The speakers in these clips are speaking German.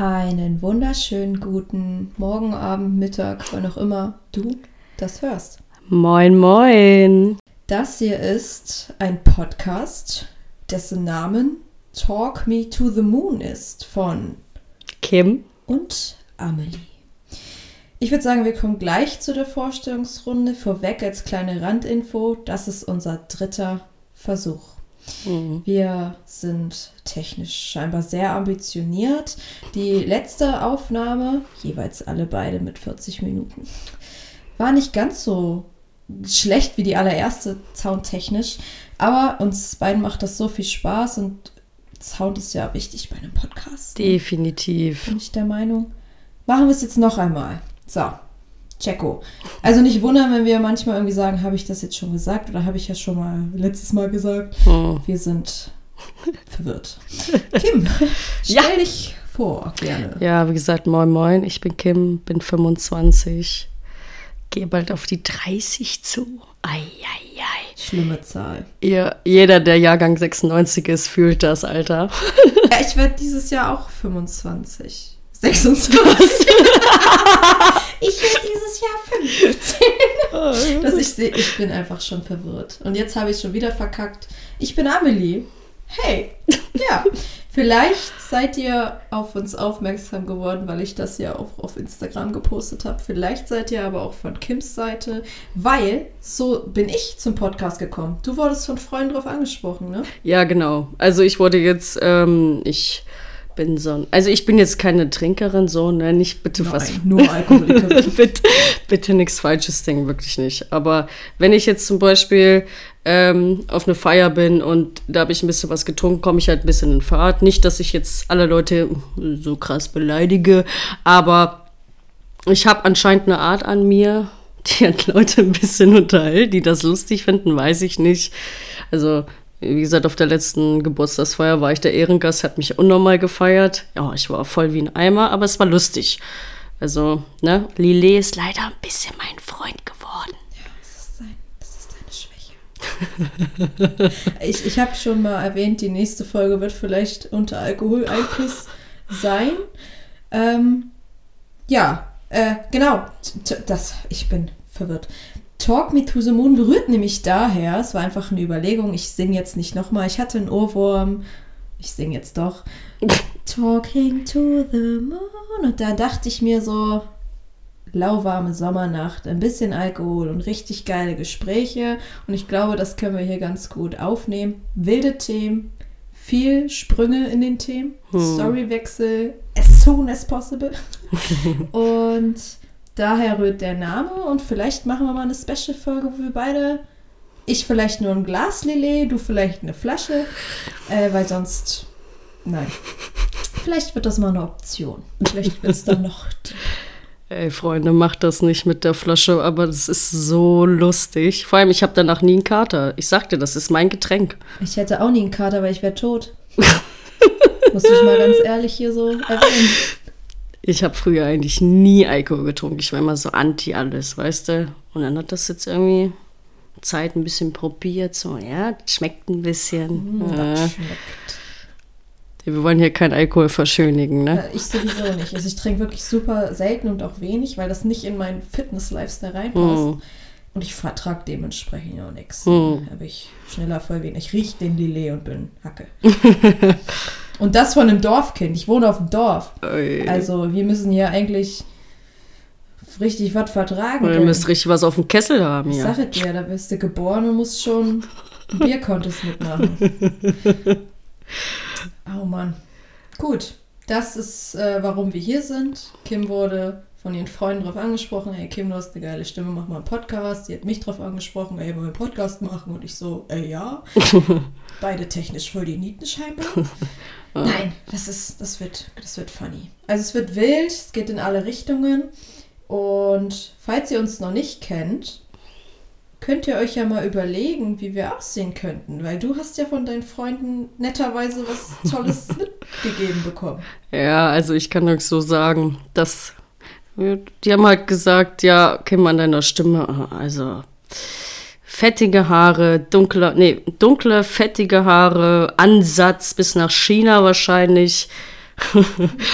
Einen wunderschönen guten Morgen, Abend, Mittag, wann auch immer du das hörst. Moin, moin. Das hier ist ein Podcast, dessen Namen Talk Me to the Moon ist von Kim und Amelie. Ich würde sagen, wir kommen gleich zu der Vorstellungsrunde. Vorweg als kleine Randinfo, das ist unser dritter Versuch. Mhm. Wir sind technisch scheinbar sehr ambitioniert. Die letzte Aufnahme, jeweils alle beide mit 40 Minuten, war nicht ganz so schlecht wie die allererste soundtechnisch. Aber uns beiden macht das so viel Spaß und Sound ist ja wichtig bei einem Podcast. ne? Definitiv. Bin ich der Meinung. Machen wir es jetzt noch einmal. So, Checo. Also nicht wundern, wenn wir manchmal irgendwie sagen, habe ich das jetzt schon gesagt oder habe ich ja schon mal letztes Mal gesagt. Hm. Wir sind verwirrt. Kim, stell Ja. dich vor, gerne. Ja, wie gesagt, moin, moin. Ich bin Kim, bin 25. Gehe bald auf die 30 zu. Ei, ei, ei. Schlimme Zahl. Ihr, jeder, der Jahrgang 96 ist, fühlt das, Alter. Ja, ich werde dieses Jahr auch 25. 26. ich werde dieses Jahr 15. Dass ich sehe, ich bin einfach schon verwirrt. Und jetzt habe ich schon wieder verkackt. Ich bin Amelie. Hey, ja. Vielleicht seid ihr auf uns aufmerksam geworden, weil ich das ja auch auf Instagram gepostet habe. Vielleicht seid ihr aber auch von Kims Seite, weil so bin ich zum Podcast gekommen. Du wurdest von Freunden drauf angesprochen, ne? Ja, genau. Also ich wurde jetzt, ähm, ich bin so ein, also ich bin jetzt keine Trinkerin, so, ne, nicht bitte was nur Alkoholikerin. bitte, bitte nichts Falsches denken, wirklich nicht. Aber wenn ich jetzt zum Beispiel ähm, auf eine Feier bin und da habe ich ein bisschen was getrunken, komme ich halt ein bisschen in Fahrt. Nicht, dass ich jetzt alle Leute so krass beleidige, aber ich habe anscheinend eine Art an mir, die hat Leute ein bisschen unterhält, die das lustig finden, weiß ich nicht. Also, wie gesagt, auf der letzten Geburtstagsfeier war ich der Ehrengast, hat mich unnormal gefeiert. Ja, ich war voll wie ein Eimer, aber es war lustig. Also, ne, Lillet ist leider ein bisschen mein Freund geworden. Das ist, sein, das ist deine Schwäche. ich ich habe schon mal erwähnt, die nächste Folge wird vielleicht unter Alkoholeinfluss sein. Ähm, ja, äh, genau. Das, ich bin verwirrt. Talk Me to the Moon berührt nämlich daher, es war einfach eine Überlegung, ich singe jetzt nicht nochmal, ich hatte einen Ohrwurm, ich singe jetzt doch. Talking to the Moon. Und da dachte ich mir so, lauwarme Sommernacht, ein bisschen Alkohol und richtig geile Gespräche. Und ich glaube, das können wir hier ganz gut aufnehmen. Wilde Themen, viel Sprünge in den Themen, Storywechsel as soon as possible. und daher rührt der Name. Und vielleicht machen wir mal eine Special-Folge, wo wir beide, ich vielleicht nur ein Glas Lillet, du vielleicht eine Flasche, äh, weil sonst, nein. Vielleicht wird das mal eine Option. Vielleicht wird es dann noch Ey, Freunde, macht das nicht mit der Flasche, aber das ist so lustig. Vor allem, ich habe danach nie einen Kater. Ich sagte, das ist mein Getränk. Ich hätte auch nie einen Kater, weil ich wäre tot. Muss ich mal ganz ehrlich hier so erwähnen. Ich habe früher eigentlich nie Alkohol getrunken. Ich war immer so anti alles, weißt du? Und dann hat das jetzt irgendwie Zeit ein bisschen probiert. So, ja, schmeckt ein bisschen. Ja. Das schmeckt. Wir wollen hier kein Alkohol verschönigen, ne? Äh, Ich sowieso nicht. Also ich trinke wirklich super selten und auch wenig, weil das nicht in meinen Fitness-Lifestyle reinpasst. Hm. Und ich vertrage dementsprechend auch nichts. Hm. Habe ich schneller voll wenig. Ich rieche den Lillet und bin Hacke. und das von einem Dorfkind. Ich wohne auf dem Dorf. Ey. Also wir müssen hier eigentlich richtig was vertragen. Ihr müsst richtig was auf dem Kessel haben, Ich ja. sag es dir, da bist du geboren und musst schon einen Biercontest mitmachen. oh Mann. Gut, das ist, äh, warum wir hier sind. Kim wurde von ihren Freunden drauf angesprochen, hey Kim, du hast eine geile Stimme, mach mal einen Podcast. Die hat mich drauf angesprochen, ey, wollen wir einen Podcast machen? Und ich so, ey, ja. Beide technisch voll die Nieten scheinbar. Nein, das ist, das wird, das wird funny. Also es wird wild, es geht in alle Richtungen. Und falls ihr uns noch nicht kennt, könnt ihr euch ja mal überlegen, wie wir aussehen könnten. Weil du hast ja von deinen Freunden netterweise was Tolles mitgegeben bekommen. Ja, also ich kann euch so sagen, dass die haben halt gesagt, ja, Kim an deiner Stimme, also fettige Haare, dunkle, nee, dunkle, fettige Haare, Ansatz bis nach China wahrscheinlich.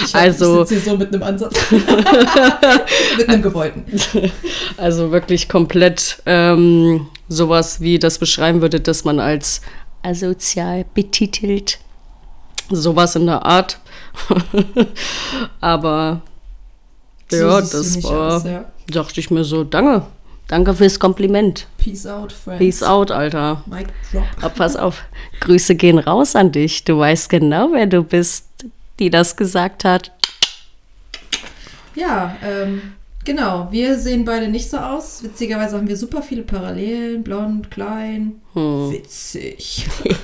Ich Also- Ich hier so mit einem Ansatz. mit einem gewollten. Also wirklich komplett ähm, sowas, wie das beschreiben würde, dass man als asozial betitelt. Sowas in der Art. Aber So ja, das war, aus, ja. dachte ich mir so, danke. Danke fürs Kompliment. Peace out, friends. Peace out, Alter. Mic drop. Aber pass auf, Grüße gehen raus an dich. Du weißt genau, wer du bist, die das gesagt hat. Ja, ähm, genau. Wir sehen beide nicht so aus. Witzigerweise haben wir super viele Parallelen. Blond, klein. Hm. Witzig.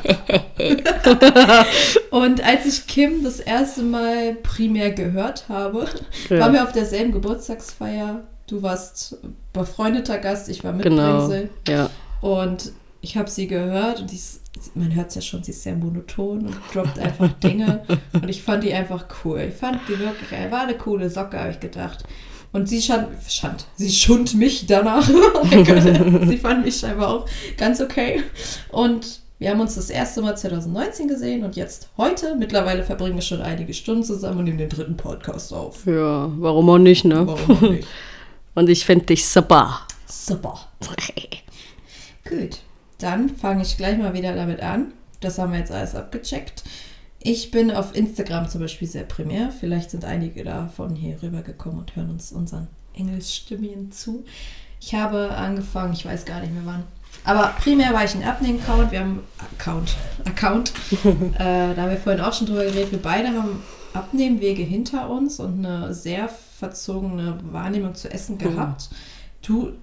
Und als ich Kim das erste Mal primär gehört habe, Ja. waren wir auf derselben Geburtstagsfeier. Du warst befreundeter Gast, ich war Genau. Mitbringsel. Ja. Und ich habe sie gehört und die ist, man hört es ja schon, sie ist sehr monoton und droppt einfach Dinge. Und ich fand die einfach cool. Ich fand die wirklich, er war eine coole Socke, habe ich gedacht. Und sie schand, schand, sie schund mich danach. Oh sie fand mich scheinbar auch ganz okay. Und wir haben uns das erste Mal 2019 gesehen und jetzt heute, mittlerweile verbringen wir schon einige Stunden zusammen und nehmen den dritten Podcast auf. Ja, warum auch nicht, ne? Warum auch nicht? Und ich finde dich super. Super. Gut, dann fange ich gleich mal wieder damit an. Das haben wir jetzt alles abgecheckt. Ich bin auf Instagram zum Beispiel sehr primär. Vielleicht sind einige davon hier rübergekommen und hören uns unseren Engelsstimmchen zu. Ich habe angefangen, ich weiß gar nicht mehr wann. Aber primär war ich ein Abnehmen-Account. Wir haben Account. Account. äh, da haben wir vorhin auch schon drüber geredet. Wir beide haben Abnehmwege hinter uns und eine sehr verzogene Wahrnehmung zu essen gehabt. Du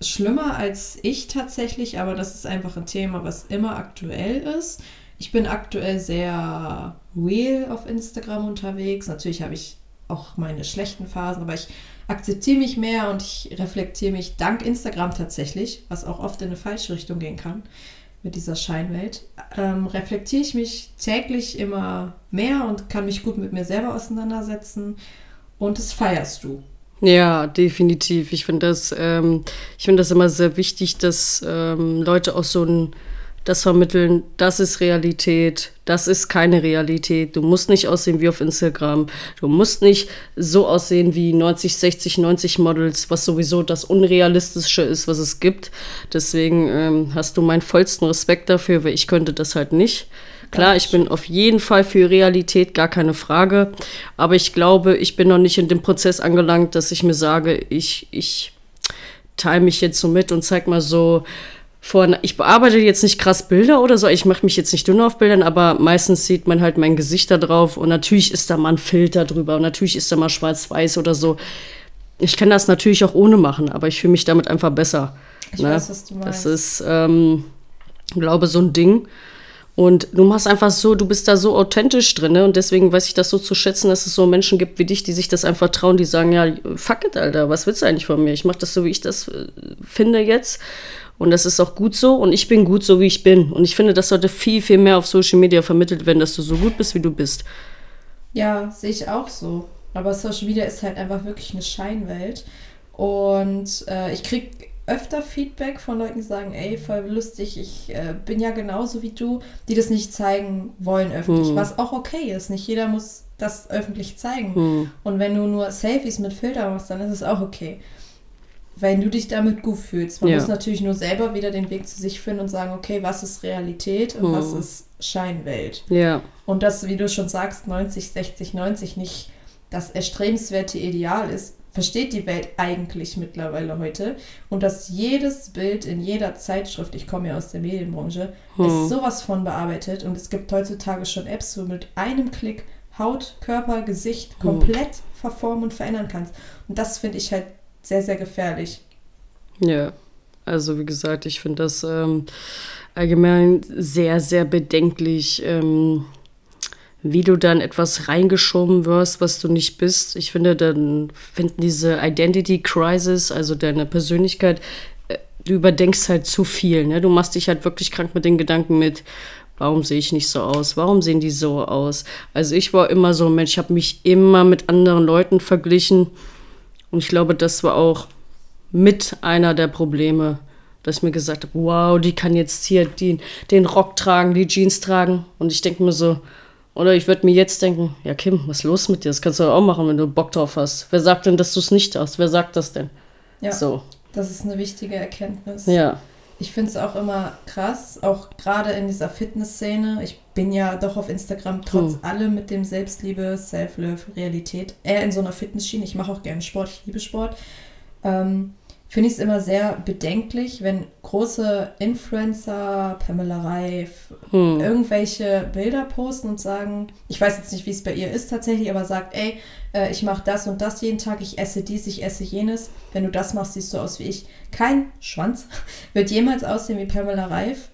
schlimmer als ich tatsächlich, aber das ist einfach ein Thema, was immer aktuell ist. Ich bin aktuell sehr real auf Instagram unterwegs. Natürlich habe ich auch meine schlechten Phasen, aber ich akzeptiere mich mehr und ich reflektiere mich dank Instagram tatsächlich, was auch oft in eine falsche Richtung gehen kann mit dieser Scheinwelt. Ähm, reflektiere ich mich täglich immer mehr und kann mich gut mit mir selber auseinandersetzen und das feierst du. Ja, definitiv. Ich finde das, ähm, ich das immer sehr wichtig, dass ähm, Leute auch so ein, das vermitteln, das ist Realität, das ist keine Realität. Du musst nicht aussehen wie auf Instagram. Du musst nicht so aussehen wie 90, 60, 90 Models, was sowieso das Unrealistische ist, was es gibt. Deswegen ähm, hast du meinen vollsten Respekt dafür, weil ich könnte das halt nicht. Klar, ich bin auf jeden Fall für Realität, gar keine Frage. Aber ich glaube, ich bin noch nicht in dem Prozess angelangt, dass ich mir sage, ich, ich teile mich jetzt so mit und zeig mal so vor. Ich bearbeite jetzt nicht krass Bilder oder so. Ich mache mich jetzt nicht dünn auf Bildern, aber meistens sieht man halt mein Gesicht da drauf und natürlich ist da mal ein Filter drüber und natürlich ist da mal schwarz-weiß oder so. Ich kann das natürlich auch ohne machen, aber ich fühle mich damit einfach besser. Ich ne? weiß, was du Das meinst. ist, ähm, glaube so ein Ding. Und du machst einfach so, du bist da so authentisch drin, ne? Und deswegen weiß ich das so zu schätzen, dass es so Menschen gibt wie dich, die sich das einfach trauen, die sagen, ja, fuck it, Alter, was willst du eigentlich von mir? Ich mache das so, wie ich das äh, finde jetzt. Und das ist auch gut so. Und ich bin gut so, wie ich bin. Und ich finde, das sollte viel, viel mehr auf Social Media vermittelt werden, dass du so gut bist, wie du bist. Ja, sehe ich auch so. Aber Social Media ist halt einfach wirklich eine Scheinwelt. Und äh, ich kriege öfter Feedback von Leuten, die sagen, ey, voll lustig, ich äh, bin ja genauso wie du, die das nicht zeigen wollen öffentlich. Hm. Was auch okay ist. Nicht jeder muss das öffentlich zeigen. Hm. Und wenn du nur Selfies mit Filter machst, dann ist es auch okay. Wenn du dich damit gut fühlst. Man Ja. muss natürlich nur selber wieder den Weg zu sich finden und sagen, okay, was ist Realität und Hm. was ist Scheinwelt. Ja, Und das, wie du schon sagst, 90, 60, 90 nicht das erstrebenswerte Ideal ist, versteht die Welt eigentlich mittlerweile heute. Und dass jedes Bild in jeder Zeitschrift, ich komme ja aus der Medienbranche, Hm. ist sowas von bearbeitet. Und es gibt heutzutage schon Apps, wo du mit einem Klick Haut, Körper, Gesicht Hm. komplett verformen und verändern kannst. Und das finde ich halt sehr, sehr gefährlich. Ja, also wie gesagt, ich finde das ähm, allgemein sehr, sehr bedenklich, ähm, wie du dann etwas reingeschoben wirst, was du nicht bist. Ich finde, dann finden diese Identity Crisis, also deine Persönlichkeit, äh, du überdenkst halt zu viel. Ne? Du machst dich halt wirklich krank mit den Gedanken mit, warum sehe ich nicht so aus? Warum sehen die so aus? Also ich war immer so ein Mensch, ich habe mich immer mit anderen Leuten verglichen. Und ich glaube, das war auch mit einer der Probleme, dass ich mir gesagt habe, wow, die kann jetzt hier die, den Rock tragen, die Jeans tragen. Und ich denke mir so, Oder ich würde mir jetzt denken, ja Kim, was ist los mit dir? Das kannst du auch machen, wenn du Bock drauf hast. Wer sagt denn, dass du es nicht hast? Wer sagt das denn? Ja, So. das ist eine wichtige Erkenntnis. Ja. Ich finde es auch immer krass, auch gerade in dieser Fitnessszene. Ich bin ja doch auf Instagram trotz Hm. allem mit dem Selbstliebe, Self-Love, Realität, eher in so einer Fitnessschiene. Ich mache auch gerne Sport, ich liebe Sport. Ähm, finde ich es immer sehr bedenklich, wenn große Influencer, Pamela Reif, Hm. irgendwelche Bilder posten und sagen, ich weiß jetzt nicht, wie es bei ihr ist tatsächlich, aber sagt, ey, äh, ich mache das und das jeden Tag, ich esse dies, ich esse jenes. Wenn du das machst, siehst du aus wie ich. Kein Schwanz wird jemals aussehen wie Pamela Reif,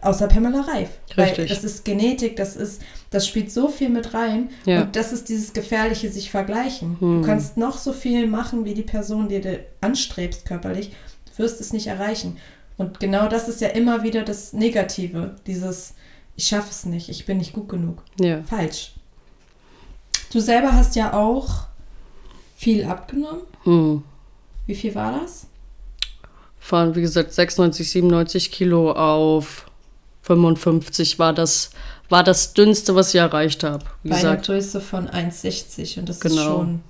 außer Pamela Reif. Weil Richtig. das ist Genetik, das ist, das spielt so viel mit rein. Ja. Und das ist dieses gefährliche sich vergleichen. Hm. Du kannst noch so viel machen, wie die Person, die du anstrebst körperlich, du wirst es nicht erreichen. Und genau das ist ja immer wieder das Negative, dieses ich schaffe es nicht, ich bin nicht gut genug. Ja. Falsch. Du selber hast ja auch viel abgenommen. Hm. Wie viel war das? Von, wie gesagt, 96, 97 Kilo auf 55 war das, war das dünnste, was ich erreicht habe. Wie Bei einer gesagt, Größe von 1,60 und das ist Genau. schon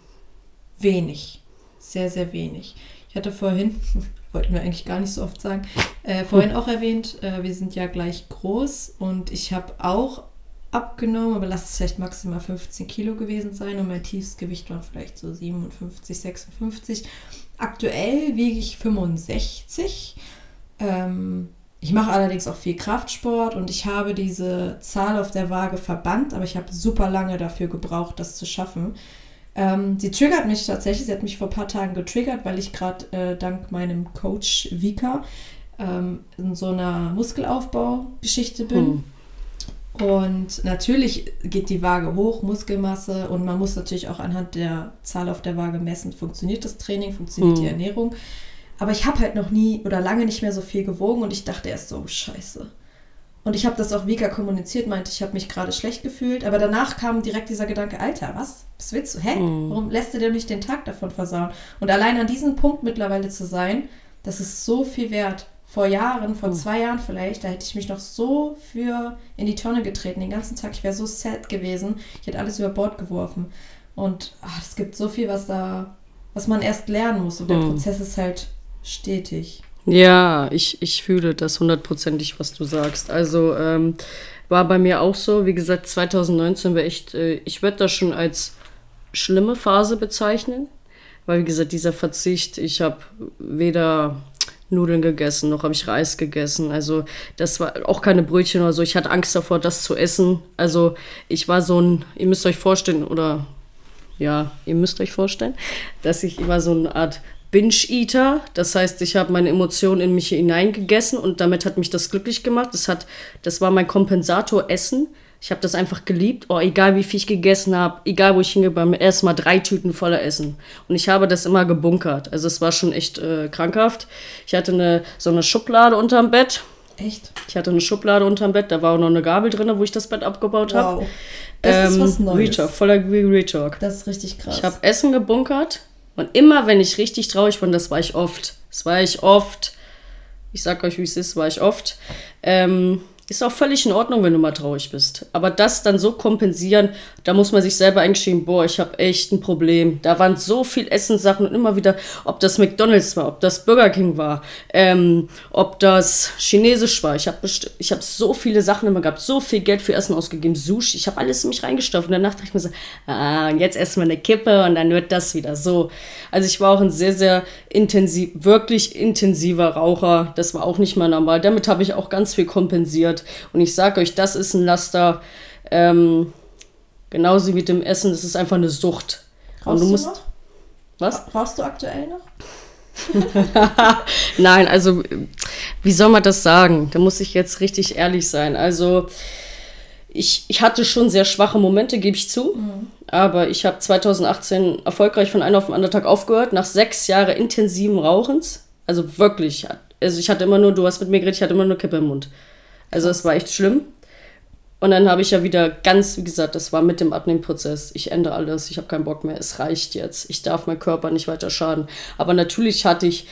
wenig. Sehr, sehr wenig. Ich hatte vorhin, wollten wir eigentlich gar nicht so oft sagen, äh, vorhin auch erwähnt, äh, wir sind ja gleich groß und ich habe auch abgenommen, aber lass es vielleicht maximal 15 Kilo gewesen sein und mein Tiefsgewicht war vielleicht so 57, 56. Aktuell wiege ich 65. Ähm, ich mache allerdings auch viel Kraftsport und ich habe diese Zahl auf der Waage verbannt, aber ich habe super lange dafür gebraucht, das zu schaffen. Ähm, sie triggert mich tatsächlich, sie hat mich vor ein paar Tagen getriggert, weil ich gerade äh, dank meinem Coach Vika ähm, in so einer Muskelaufbaugeschichte bin. Hm. Und natürlich geht die Waage hoch, Muskelmasse und man muss natürlich auch anhand der Zahl auf der Waage messen, funktioniert das Training, funktioniert Hm. die Ernährung. Aber ich habe halt noch nie oder lange nicht mehr so viel gewogen und ich dachte erst so, scheiße. Und ich habe das auch Vika kommuniziert, meinte, ich habe mich gerade schlecht gefühlt. Aber danach kam direkt dieser Gedanke, Alter, was? Was willst du? Hä? Hm. Warum lässt du dir nicht den Tag davon versauen? Und allein an diesem Punkt mittlerweile zu sein, das ist so viel wert. Vor Jahren, vor Hm. zwei Jahren vielleicht, da hätte ich mich noch so für in die Tonne getreten, den ganzen Tag. Ich wäre so sad gewesen. Ich hätte alles über Bord geworfen. Und ach, es gibt so viel, was da, was man erst lernen muss. Und der Hm. Prozess ist halt stetig. Ja, ich, ich fühle das hundertprozentig, was du sagst. Also ähm, war bei mir auch so. Wie gesagt, 2019 war echt, äh, ich würde das schon als schlimme Phase bezeichnen. Weil, wie gesagt, dieser Verzicht, ich habe weder Nudeln gegessen, noch habe ich Reis gegessen. Also das war auch keine Brötchen oder so. Ich hatte Angst davor, das zu essen. Also ich war so ein, ihr müsst euch vorstellen, oder ja, ihr müsst euch vorstellen, dass ich immer so eine Art Binge-Eater. Das heißt, ich habe meine Emotionen in mich hineingegessen und damit hat mich das glücklich gemacht. Das, hat, das war mein Kompensator Essen. Ich habe das einfach geliebt. Oh, egal wie viel ich gegessen habe, egal wo ich hingegangen bin, erstmal drei Tüten voller Essen. Und ich habe das immer gebunkert. Also es war schon echt äh, krankhaft. Ich hatte eine, so eine Schublade unterm Bett. Echt? Ich hatte eine Schublade unterm Bett, da war auch noch eine Gabel drin, wo ich das Bett abgebaut habe. Wow. Das ist was Neues. Retalk, voller Retalk. Das ist richtig krass. Ich habe Essen gebunkert und immer, wenn ich richtig traurig war, das war ich oft. Das war ich oft. Ich sag euch, wie es ist, war ich oft. Ähm, ist auch völlig in Ordnung, wenn du mal traurig bist. Aber das dann so kompensieren, da muss man sich selber eingestehen, boah, ich habe echt ein Problem. Da waren so viel Essenssachen und immer wieder, ob das McDonalds war, ob das Burger King war, ähm, ob das Chinesisch war. Ich habe ich hab so viele Sachen immer gehabt, so viel Geld für Essen ausgegeben, Sushi. Ich habe alles in mich reingestopft. Und danach dachte ich mir so, ah, und jetzt essen wir eine Kippe und dann wird das wieder so. Also ich war auch ein sehr, sehr intensiv, wirklich intensiver Raucher. Das war auch nicht mehr normal. Damit habe ich auch ganz viel kompensiert. Und ich sage euch, das ist ein Laster. Ähm, genauso wie mit dem Essen, das ist einfach eine Sucht. und Rauchst du du musst. noch? Was? Rauchst du aktuell noch? Nein, also wie soll man das sagen? Da muss ich jetzt richtig ehrlich sein. Also ich, ich hatte schon sehr schwache Momente, gebe ich zu. Aber ich habe 2018 erfolgreich von einem auf den anderen Tag aufgehört, nach sechs Jahren intensiven Rauchens. Also wirklich. Also ich hatte immer nur, du hast mit mir geredet, ich hatte immer nur Kippe im Mund. Also es war echt schlimm. Und dann habe ich ja wieder ganz, wie gesagt, das war mit dem Abnehmprozess. Ich ändere alles, ich habe keinen Bock mehr, es reicht jetzt. Ich darf meinem Körper nicht weiter schaden. Aber natürlich hatte ich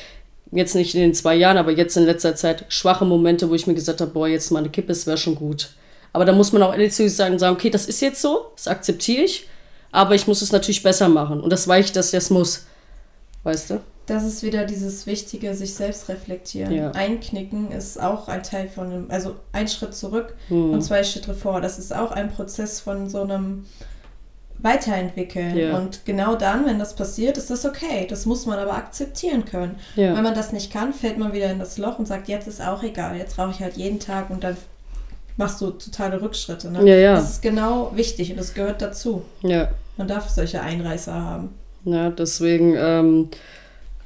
jetzt nicht in den zwei Jahren, aber jetzt in letzter Zeit schwache Momente, wo ich mir gesagt habe, boah, jetzt mal eine Kippe, es wäre schon gut. Aber da muss man auch ehrlich zu sich sagen, sagen, okay, das ist jetzt so, das akzeptiere ich, aber ich muss es natürlich besser machen. Und das weiß ich, dass ich das muss. Weißt du? Das ist wieder dieses Wichtige, sich selbst reflektieren. Ja. Einknicken ist auch ein Teil von einem, also ein Schritt zurück Hm. und zwei Schritte vor. Das ist auch ein Prozess von so einem Weiterentwickeln. Ja. Und genau dann, wenn das passiert, ist das okay. Das muss man aber akzeptieren können. Ja. Wenn man das nicht kann, fällt man wieder in das Loch und sagt, jetzt ist auch egal, jetzt rauche ich halt jeden Tag und dann machst du totale Rückschritte. Ne? Ja, ja. Das ist genau wichtig und das gehört dazu. Ja. Man darf solche Einreißer haben. Ja, deswegen, ähm,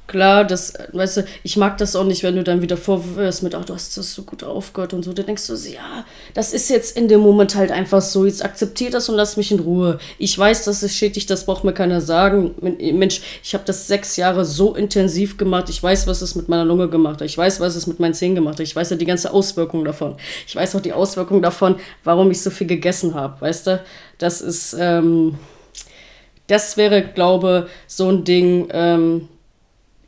klar, das, weißt du, ich mag das auch nicht, wenn du dann wieder vorwirfst mit, ach, du hast das so gut aufgehört und so. Da denkst du, ja, das ist jetzt in dem Moment halt einfach so. Jetzt akzeptier das und lass mich in Ruhe. Ich weiß, das ist schädlich, das braucht mir keiner sagen. Mensch, ich habe das sechs Jahre so intensiv gemacht. Ich weiß, was es mit meiner Lunge gemacht hat. Ich weiß, was es mit meinen Zähnen gemacht hat. Ich weiß ja die ganze Auswirkung davon. Ich weiß auch die Auswirkung davon, warum ich so viel gegessen habe. Weißt du, das ist, ähm, das wäre, glaube so ein Ding, ähm,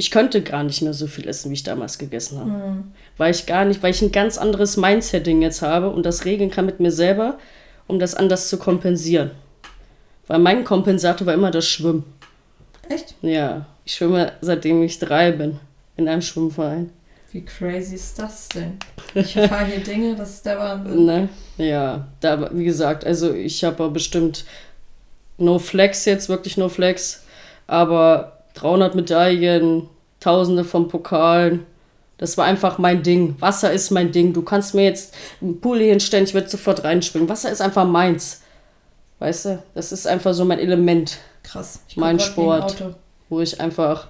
ich könnte gar nicht mehr so viel essen, wie ich damals gegessen habe. Weil ich gar nicht, weil ich ein ganz anderes Mindsetting jetzt habe und das regeln kann mit mir selber, um das anders zu kompensieren. Weil mein Kompensator war immer das Schwimmen. Echt? Ja, ich schwimme seitdem ich drei bin in einem Schwimmverein. Wie crazy ist das denn? Ich erfahre hier Dinge, das ist der Wahnsinn. Ne? Ja, da, wie gesagt, also ich habe bestimmt No Flex jetzt, wirklich No Flex, aber 300 Medaillen, Tausende von Pokalen. Das war einfach mein Ding. Wasser ist mein Ding. Du kannst mir jetzt einen Pool hier hinstellen, ich werde sofort reinspringen. Wasser ist einfach meins. Weißt du? Das ist einfach so mein Element, Krass. Ich Mein Sport. Wo ich einfach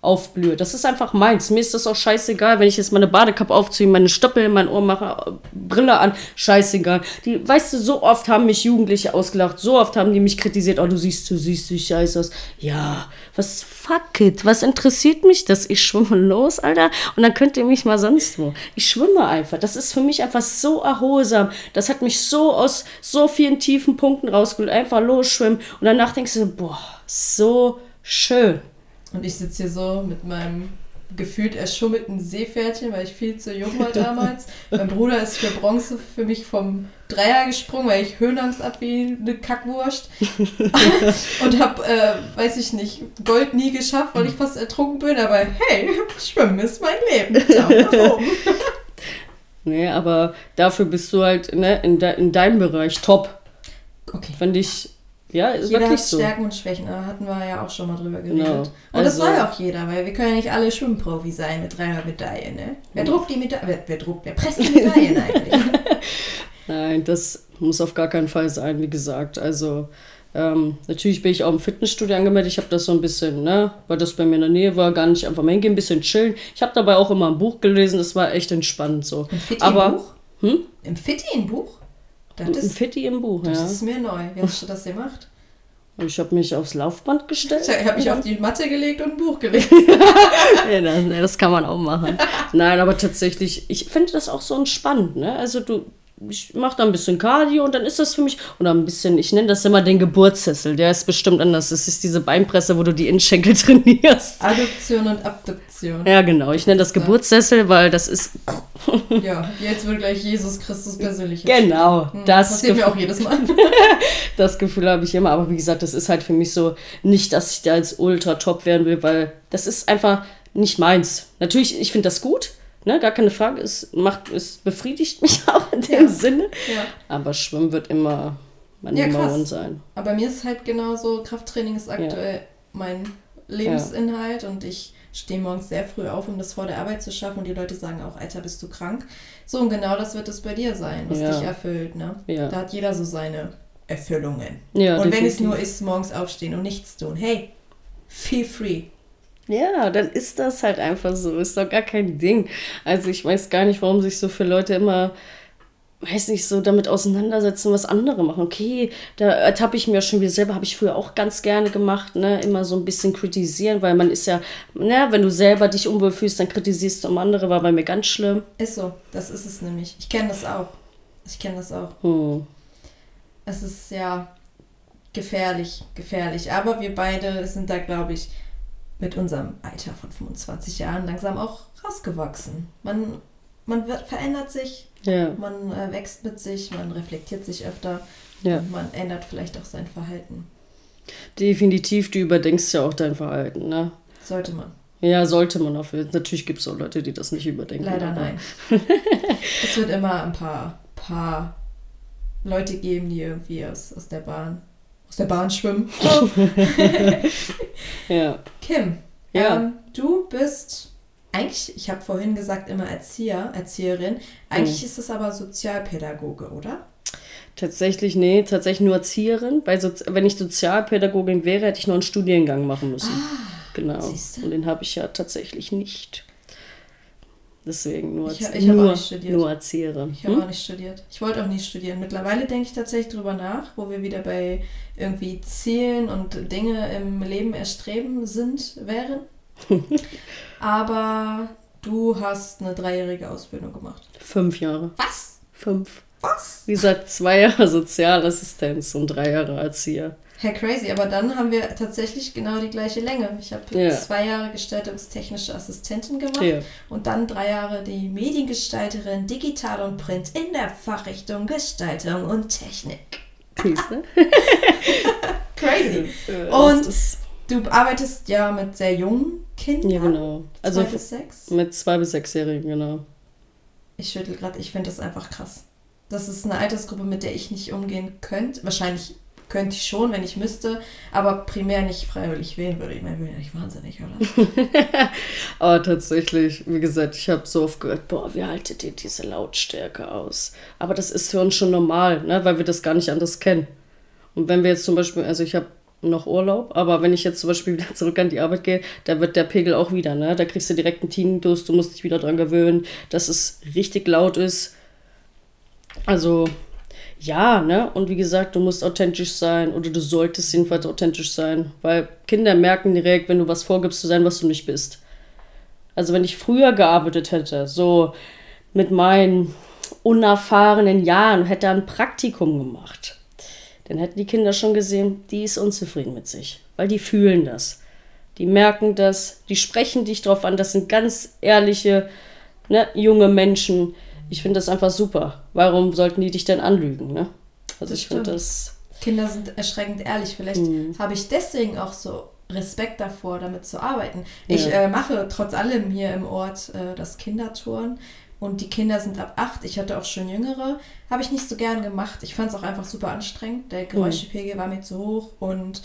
aufblühe. Das ist einfach meins. Mir ist das auch scheißegal, wenn ich jetzt meine Badekappe aufziehe, meine Stoppel in mein Ohr mache, Brille an, scheißegal. Die, weißt du, so oft haben mich Jugendliche ausgelacht, so oft haben die mich kritisiert, oh, du siehst so süß, so scheiße aus. Ja, was fuck it, was interessiert mich das? Ich schwimme los, Alter, und dann könnt ihr mich mal sonst wo. Ich schwimme einfach. Das ist für mich einfach so erholsam. Das hat mich so aus so vielen tiefen Punkten rausgeholt. Einfach losschwimmen und danach denkst du, boah, so schön. Und ich sitze hier so mit meinem gefühlt erschummelten Seepferdchen, weil ich viel zu jung war damals. mein Bruder ist für Bronze für mich vom Dreier gesprungen, weil ich Höhenangst ab wie eine Kackwurst. und habe, äh, weiß ich nicht, Gold nie geschafft, weil ich fast ertrunken bin. Aber hey, Schwimmen ist mein Leben. Nee, aber dafür bist du halt ne, in, de in deinem Bereich top. Okay. Finde ich, ja, ist Jeder wirklich hat so. Stärken und Schwächen, da hatten wir ja auch schon mal drüber geredet. Genau. Und das Also- soll auch jeder, weil wir können ja nicht alle Schwimmprofi sein mit 300 Medaillen, ne? Wer druckt die Medaillen? Wer, wer druckt, wer presst die Medaillen eigentlich? Nein, das muss auf gar keinen Fall sein, wie gesagt. Also, ähm, natürlich bin ich auch im Fitnessstudio angemeldet. Ich habe das so ein bisschen, ne, weil das bei mir in der Nähe war, gar nicht einfach mal hingehen, ein bisschen chillen. Ich habe dabei auch immer ein Buch gelesen, das war echt entspannt so. Im Aber- im Buch? Hm? Im Fitti Das Ein ist, Fitti im Buch, das ja. ist mir neu. Wie hast du das gemacht? Ich habe mich aufs Laufband gestellt. Ich habe mich auf die Matte gelegt und ein Buch gelegt. ja, das, das kann man auch machen. Nein, aber tatsächlich, ich finde das auch so entspannt, ne? Also du, ich mache da ein bisschen Cardio und dann ist das für mich, oder ein bisschen, ich nenne das immer den Geburtssessel, der ist bestimmt anders. Das ist diese Beinpresse, wo du die Innenschenkel trainierst. Adduktion und Abduktion. Ja, genau. Ich nenne das Geburtssessel, weil das ist, Ja, jetzt wird gleich Jesus Christus persönlich. genau, Hm, das passiert mir Gefühl, auch jedes Mal. das Gefühl habe ich immer. Aber wie gesagt, das ist halt für mich so, nicht, dass ich da als ultra top werden will, weil das ist einfach nicht meins. Natürlich, ich finde das gut, ne, gar keine Frage. Es, macht, es befriedigt mich auch in dem Ja. Sinne. Ja. Aber Schwimmen wird immer mein Ja, Nummer. One sein. Aber mir ist halt genauso, Krafttraining ist aktuell mein Lebensinhalt und ich stehe morgens sehr früh auf, um das vor der Arbeit zu schaffen und die Leute sagen auch, Alter, bist du krank? So, und genau das wird es bei dir sein, was Ja. dich erfüllt, ne? Ja. Da hat jeder so seine Erfüllungen. Ja, und wenn es definitiv. nur ist, morgens aufstehen und nichts tun, hey, feel free. Ja, dann ist das halt einfach so. Ist doch gar kein Ding. Also ich weiß gar nicht, warum sich so viele Leute immer, weiß nicht, so damit auseinandersetzen, was andere machen. Okay, da ertappe ich mir schon wieder selber, habe ich früher auch ganz gerne gemacht, ne? Immer so ein bisschen kritisieren, weil man ist ja, ne, wenn du selber dich unwohl fühlst, dann kritisierst du um andere, war bei mir ganz schlimm. Ist so, das ist es nämlich. Ich kenne das auch. Ich kenne das auch. Hm. Es ist ja gefährlich, gefährlich. Aber wir beide sind da, glaube ich, mit unserem Alter von 25 Jahren langsam auch rausgewachsen. Man man wird, verändert sich, Ja. man äh, wächst mit sich, man reflektiert sich öfter Ja. und man ändert vielleicht auch sein Verhalten. Definitiv, du überdenkst ja auch dein Verhalten, ne? Sollte man. Ja, sollte man auch. Natürlich gibt es auch Leute, die das nicht überdenken. Leider aber- nein. es wird immer ein paar, paar Leute geben, die irgendwie aus, aus der Bahn aus der Bahn schwimmen. Ja. Kim, Ja. ähm, du bist eigentlich, ich habe vorhin gesagt, immer Erzieher, Erzieherin. Eigentlich Mhm. ist es aber Sozialpädagoge, oder? Tatsächlich, nee, tatsächlich nur Erzieherin. Bei Sozi wenn ich Sozialpädagogin wäre, hätte ich noch einen Studiengang machen müssen. genau. Ah, siehste. Und den habe ich ja tatsächlich nicht. Deswegen nur, Ich- ich nur, nicht nur Erzieherin. Ich habe Hm? auch nicht studiert. Ich wollte auch nie studieren. Mittlerweile denke ich tatsächlich drüber nach, wo wir wieder bei irgendwie Zielen und Dinge im Leben erstreben sind, wären. Aber du hast eine dreijährige Ausbildung gemacht. Fünf Jahre. Was? Fünf. Was? Wie gesagt, zwei Jahre Sozialassistenz und drei Jahre Erzieher. Hey, crazy. Aber dann haben wir tatsächlich genau die gleiche Länge. Ich habe Ja. zwei Jahre gestaltungstechnische Assistentin gemacht Ja. und dann drei Jahre die Mediengestalterin Digital und Print in der Fachrichtung Gestaltung und Technik. Siehst du? Crazy. Äh, Und- Du arbeitest ja mit sehr jungen Kindern. ja, genau. Also zwei bis sechs. mit zwei bis sechsjährigen, genau. Ich schüttel gerade, ich finde das einfach krass. Das ist eine Altersgruppe, mit der ich nicht umgehen könnte. Wahrscheinlich könnte ich schon, wenn ich müsste, aber primär nicht freiwillig wählen würde. Ich meine, bin ja nicht wahnsinnig, oder? Aber tatsächlich, wie gesagt, ich habe so oft gehört, boah, wie haltet ihr diese Lautstärke aus? Aber das ist für uns schon normal, ne? weil wir das gar nicht anders kennen. Und wenn wir jetzt zum Beispiel, also ich habe noch Urlaub, aber wenn ich jetzt zum Beispiel wieder zurück an die Arbeit gehe, da wird der Pegel auch wieder, ne? Da kriegst du direkt einen Tinnitus, du musst dich wieder dran gewöhnen, dass es richtig laut ist. Also, ja, ne? Und wie gesagt, du musst authentisch sein oder du solltest jedenfalls authentisch sein, weil Kinder merken direkt, wenn du was vorgibst zu sein, was du nicht bist. Also wenn ich früher gearbeitet hätte, so mit meinen unerfahrenen Jahren, hätte ein Praktikum gemacht, dann hätten die Kinder schon gesehen, die ist unzufrieden mit sich, weil die fühlen das. Die merken das, die sprechen dich drauf an, das sind ganz ehrliche, ne, junge Menschen. Ich finde das einfach super. Warum sollten die dich denn anlügen, ne? Also Das ich finde das, Kinder sind erschreckend ehrlich. Vielleicht Mhm. habe ich deswegen auch so Respekt davor, damit zu arbeiten. Ich Ja. äh, mache trotz allem hier im Ort äh, das Kinderturnen und die Kinder sind ab acht. Ich hatte auch schon jüngere. Habe ich nicht so gern gemacht. Ich fand es auch einfach super anstrengend. Der Geräuschepegel war mir zu hoch und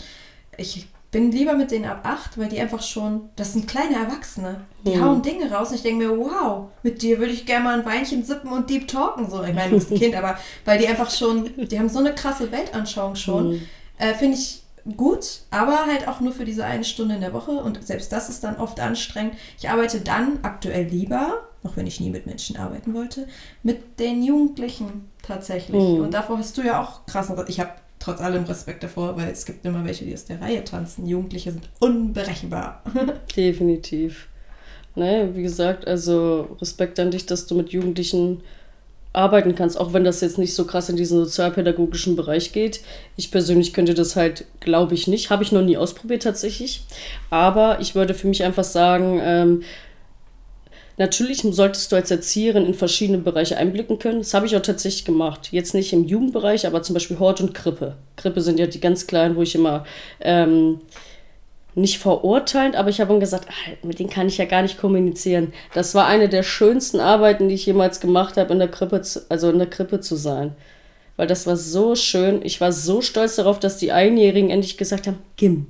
ich bin lieber mit denen ab acht, weil die einfach schon, das sind kleine Erwachsene. Die Mhm. hauen Dinge raus und ich denke mir, wow, mit dir würde ich gerne mal ein Weinchen sippen und deep talken. So, ich meine, du bist ein Kind, aber weil die einfach schon, die haben so eine krasse Weltanschauung schon. Mhm. Äh, Finde ich gut, aber halt auch nur für diese eine Stunde in der Woche und selbst das ist dann oft anstrengend. Ich arbeite dann aktuell lieber, auch wenn ich nie mit Menschen arbeiten wollte, mit den Jugendlichen tatsächlich. Mhm. Und davor hast du ja auch krassen, ich habe trotz allem Respekt davor, weil es gibt immer welche, die aus der Reihe tanzen. Jugendliche sind unberechenbar. Definitiv. Ne, wie gesagt, also Respekt an dich, dass du mit Jugendlichen arbeiten kannst, auch wenn das jetzt nicht so krass in diesen sozialpädagogischen Bereich geht. Ich persönlich könnte das halt, glaube ich, nicht. Habe ich noch nie ausprobiert tatsächlich. Aber ich würde für mich einfach sagen, ähm, Natürlich solltest du als Erzieherin in verschiedene Bereiche einblicken können. Das habe ich auch tatsächlich gemacht. Jetzt nicht im Jugendbereich, aber zum Beispiel Hort und Krippe. Krippe sind ja die ganz kleinen, wo ich immer ähm, nicht verurteilend, aber ich habe ihm gesagt, ah, mit denen kann ich ja gar nicht kommunizieren. Das war eine der schönsten Arbeiten, die ich jemals gemacht habe, in der Krippe, zu, also in der Krippe zu sein. Weil das war so schön. Ich war so stolz darauf, dass die Einjährigen endlich gesagt haben, Gim.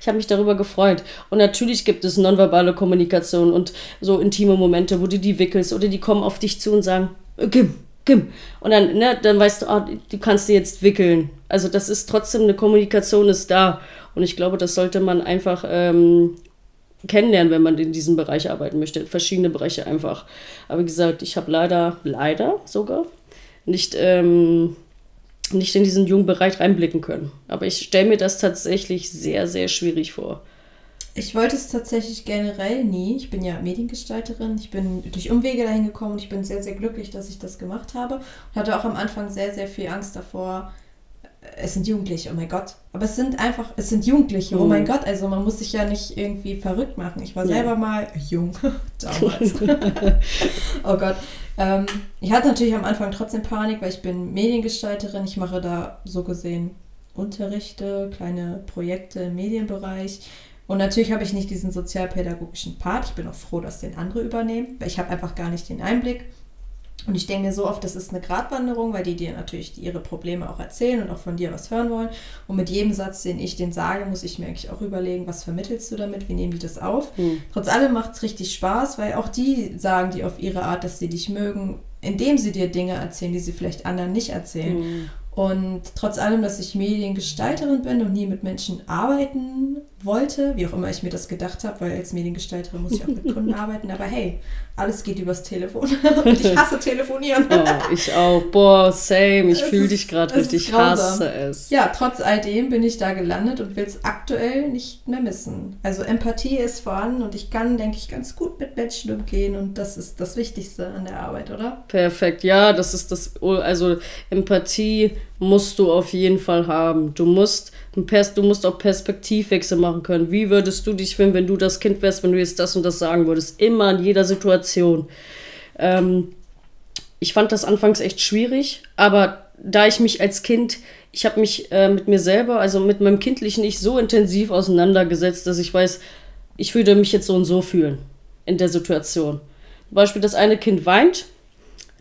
Ich habe mich darüber gefreut. Und natürlich gibt es nonverbale Kommunikation und so intime Momente, wo du die wickelst oder die kommen auf dich zu und sagen, äh, Gim, Gim. Und dann, ne, dann weißt du, ah, du kannst die jetzt wickeln. Also das ist trotzdem, eine Kommunikation ist da. Und ich glaube, das sollte man einfach ähm, kennenlernen, wenn man in diesem Bereich arbeiten möchte. Verschiedene Bereiche einfach. Aber wie gesagt, ich habe leider, leider sogar, nicht, ähm, nicht in diesen jungen Bereich reinblicken können. Aber ich stelle mir das tatsächlich sehr, sehr schwierig vor. Ich wollte es tatsächlich generell nie. Ich bin ja Mediengestalterin. Ich bin durch Umwege dahin gekommen und ich bin sehr, sehr glücklich, dass ich das gemacht habe. Und hatte auch am Anfang sehr, sehr viel Angst davor, es sind Jugendliche, oh mein Gott. Aber es sind einfach, es sind Jugendliche, oh mein Gott. Also man muss sich ja nicht irgendwie verrückt machen. Ich war Ja. selber mal jung damals. oh Gott. Ähm, ich hatte natürlich am Anfang trotzdem Panik, weil ich bin Mediengestalterin. Ich mache da so gesehen Unterrichte, kleine Projekte im Medienbereich. Und natürlich habe ich nicht diesen sozialpädagogischen Part. Ich bin auch froh, dass den andere übernehmen, weil ich habe einfach gar nicht den Einblick. Und ich denke mir so oft, das ist eine Gratwanderung, weil die dir natürlich ihre Probleme auch erzählen und auch von dir was hören wollen. Und mit jedem Satz, den ich denen sage, muss ich mir eigentlich auch überlegen, was vermittelst du damit, wie nehmen die das auf. Hm. Trotz allem macht es richtig Spaß, weil auch die sagen dir auf ihre Art, dass sie dich mögen, indem sie dir Dinge erzählen, die sie vielleicht anderen nicht erzählen. Hm. Und trotz allem, dass ich Mediengestalterin bin und nie mit Menschen arbeiten wollte, wie auch immer ich mir das gedacht habe, weil als Mediengestalterin muss ich auch mit Kunden arbeiten, aber hey, alles geht übers Telefon und ich hasse telefonieren. Oh, ich auch. Boah, same. Ich fühle dich gerade richtig. Ich hasse es. Ja, trotz all dem bin ich da gelandet und will es aktuell nicht mehr missen. Also Empathie ist vorhanden und ich kann, denke ich, ganz gut mit Menschen umgehen und das ist das Wichtigste an der Arbeit, oder? Perfekt, ja, das ist das, also Empathie musst du auf jeden Fall haben. Du musst, du musst auch Perspektivwechsel machen können. Wie würdest du dich fühlen, wenn du das Kind wärst, wenn du jetzt das und das sagen würdest? Immer in jeder Situation. Ähm, ich fand das anfangs echt schwierig, aber da ich mich als Kind, ich habe mich äh, mit mir selber, also mit meinem kindlichen Ich so intensiv auseinandergesetzt, dass ich weiß, ich würde mich jetzt so und so fühlen in der Situation. Zum Beispiel das eine Kind weint,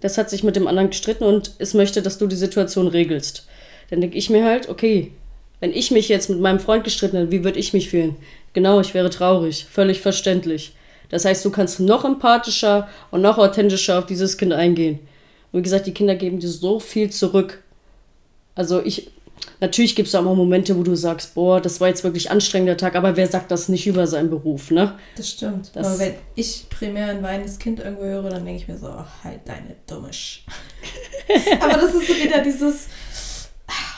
das hat sich mit dem anderen gestritten und es möchte, dass du die Situation regelst. Dann denke ich mir halt, okay, wenn ich mich jetzt mit meinem Freund gestritten hätte, wie würde ich mich fühlen? Genau, ich wäre traurig, völlig verständlich. Das heißt, du kannst noch empathischer und noch authentischer auf dieses Kind eingehen. Und wie gesagt, die Kinder geben dir so viel zurück. Also ich, natürlich gibt es auch mal Momente, wo du sagst, boah, das war jetzt wirklich anstrengender Tag, aber wer sagt das nicht über seinen Beruf, ne? Das stimmt. Das- Aber wenn ich primär ein weinendes Kind irgendwo höre, dann denke ich mir so, oh, halt deine dumme Sch. Aber das ist so wieder dieses,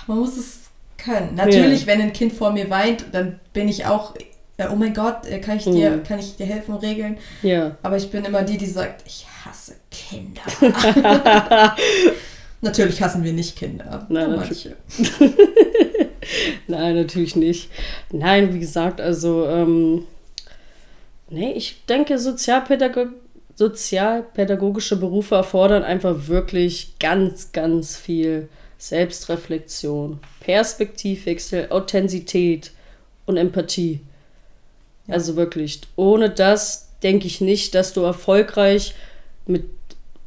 man muss es können. Natürlich, wenn ein Kind vor mir weint, dann bin ich auch, äh, oh mein Gott, äh, kann ich dir, Mhm. kann ich dir helfen, regeln? Ja. Aber ich bin immer die, die sagt, ich hasse Kinder. Natürlich hassen wir nicht Kinder. Nein, Nur natürlich. manche. Nein, natürlich nicht. Nein, wie gesagt, also, ähm, nee, ich denke, Sozialpädago sozialpädagogische Berufe erfordern einfach wirklich ganz, ganz viel Selbstreflexion, Perspektivwechsel, Authentizität und Empathie. Also wirklich, ohne das denke ich nicht, dass du erfolgreich mit,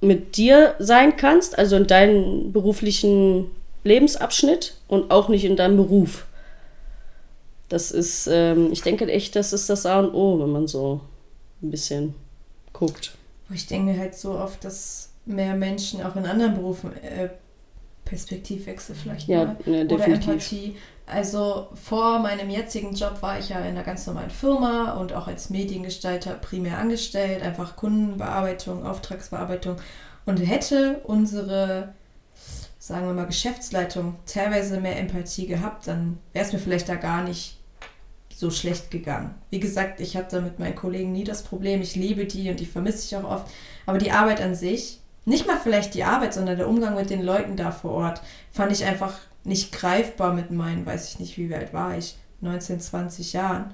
mit dir sein kannst, also in deinem beruflichen Lebensabschnitt und auch nicht in deinem Beruf. Das ist, ähm, ich denke echt, das ist das A und O, wenn man so ein bisschen guckt. Ich denke halt so oft, dass mehr Menschen auch in anderen Berufen äh, Perspektivwechsel vielleicht Ja, mal ne, oder. Empathie. Also vor meinem jetzigen Job war ich ja in einer ganz normalen Firma und auch als Mediengestalter primär angestellt, einfach Kundenbearbeitung, Auftragsbearbeitung und hätte unsere, sagen wir mal, Geschäftsleitung teilweise mehr Empathie gehabt, dann wäre es mir vielleicht da gar nicht so schlecht gegangen. Wie gesagt, ich hatte mit meinen Kollegen nie das Problem. Ich liebe die und die vermisse ich auch oft. Aber die Arbeit an sich, nicht mal vielleicht die Arbeit, sondern der Umgang mit den Leuten da vor Ort, fand ich einfach nicht greifbar mit meinen, weiß ich nicht, wie alt war ich, 19, 20 Jahren.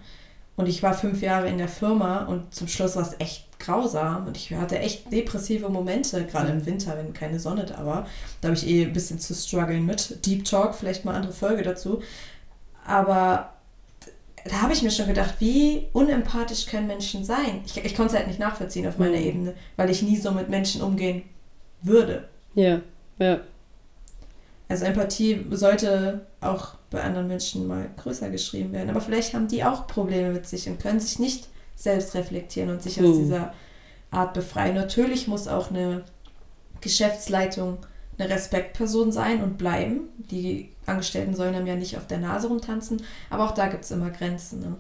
Und ich war fünf Jahre in der Firma und zum Schluss war es echt grausam. Und ich hatte echt depressive Momente, gerade im Winter, wenn keine Sonne da war. Da habe ich eh ein bisschen zu strugglen mit. Deep Talk, vielleicht mal andere Folge dazu. Aber da habe ich mir schon gedacht, wie unempathisch können Menschen sein? Ich, ich konnte es halt nicht nachvollziehen auf meiner Mhm. Ebene, weil ich nie so mit Menschen umgehen würde. Ja, ja. Also Empathie sollte auch bei anderen Menschen mal größer geschrieben werden. Aber vielleicht haben die auch Probleme mit sich und können sich nicht selbst reflektieren und sich aus Mhm. dieser Art befreien. Natürlich muss auch eine Geschäftsleitung eine Respektperson sein und bleiben. Die Angestellten sollen einem ja nicht auf der Nase rumtanzen. Aber auch da gibt es immer Grenzen.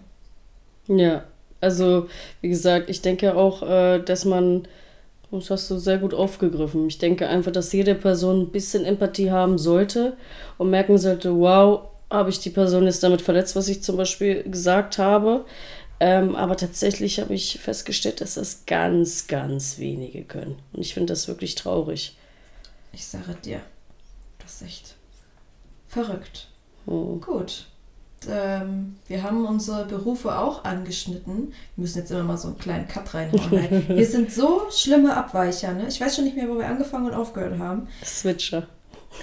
Ne? Ja, also wie gesagt, ich denke auch, äh, dass man, das hast du sehr gut aufgegriffen, ich denke einfach, dass jede Person ein bisschen Empathie haben sollte und merken sollte, wow, habe ich die Person jetzt damit verletzt, was ich zum Beispiel gesagt habe. Ähm, aber tatsächlich habe ich festgestellt, dass das ganz, ganz wenige können. Und ich finde das wirklich traurig. Ich sage dir, das ist echt verrückt. Hm. Gut. Ähm, wir haben unsere Berufe auch angeschnitten. Wir müssen jetzt immer mal so einen kleinen Cut reinhauen. wir sind so schlimme Abweicher. Ne? Ich weiß schon nicht mehr, wo wir angefangen und aufgehört haben. Switcher.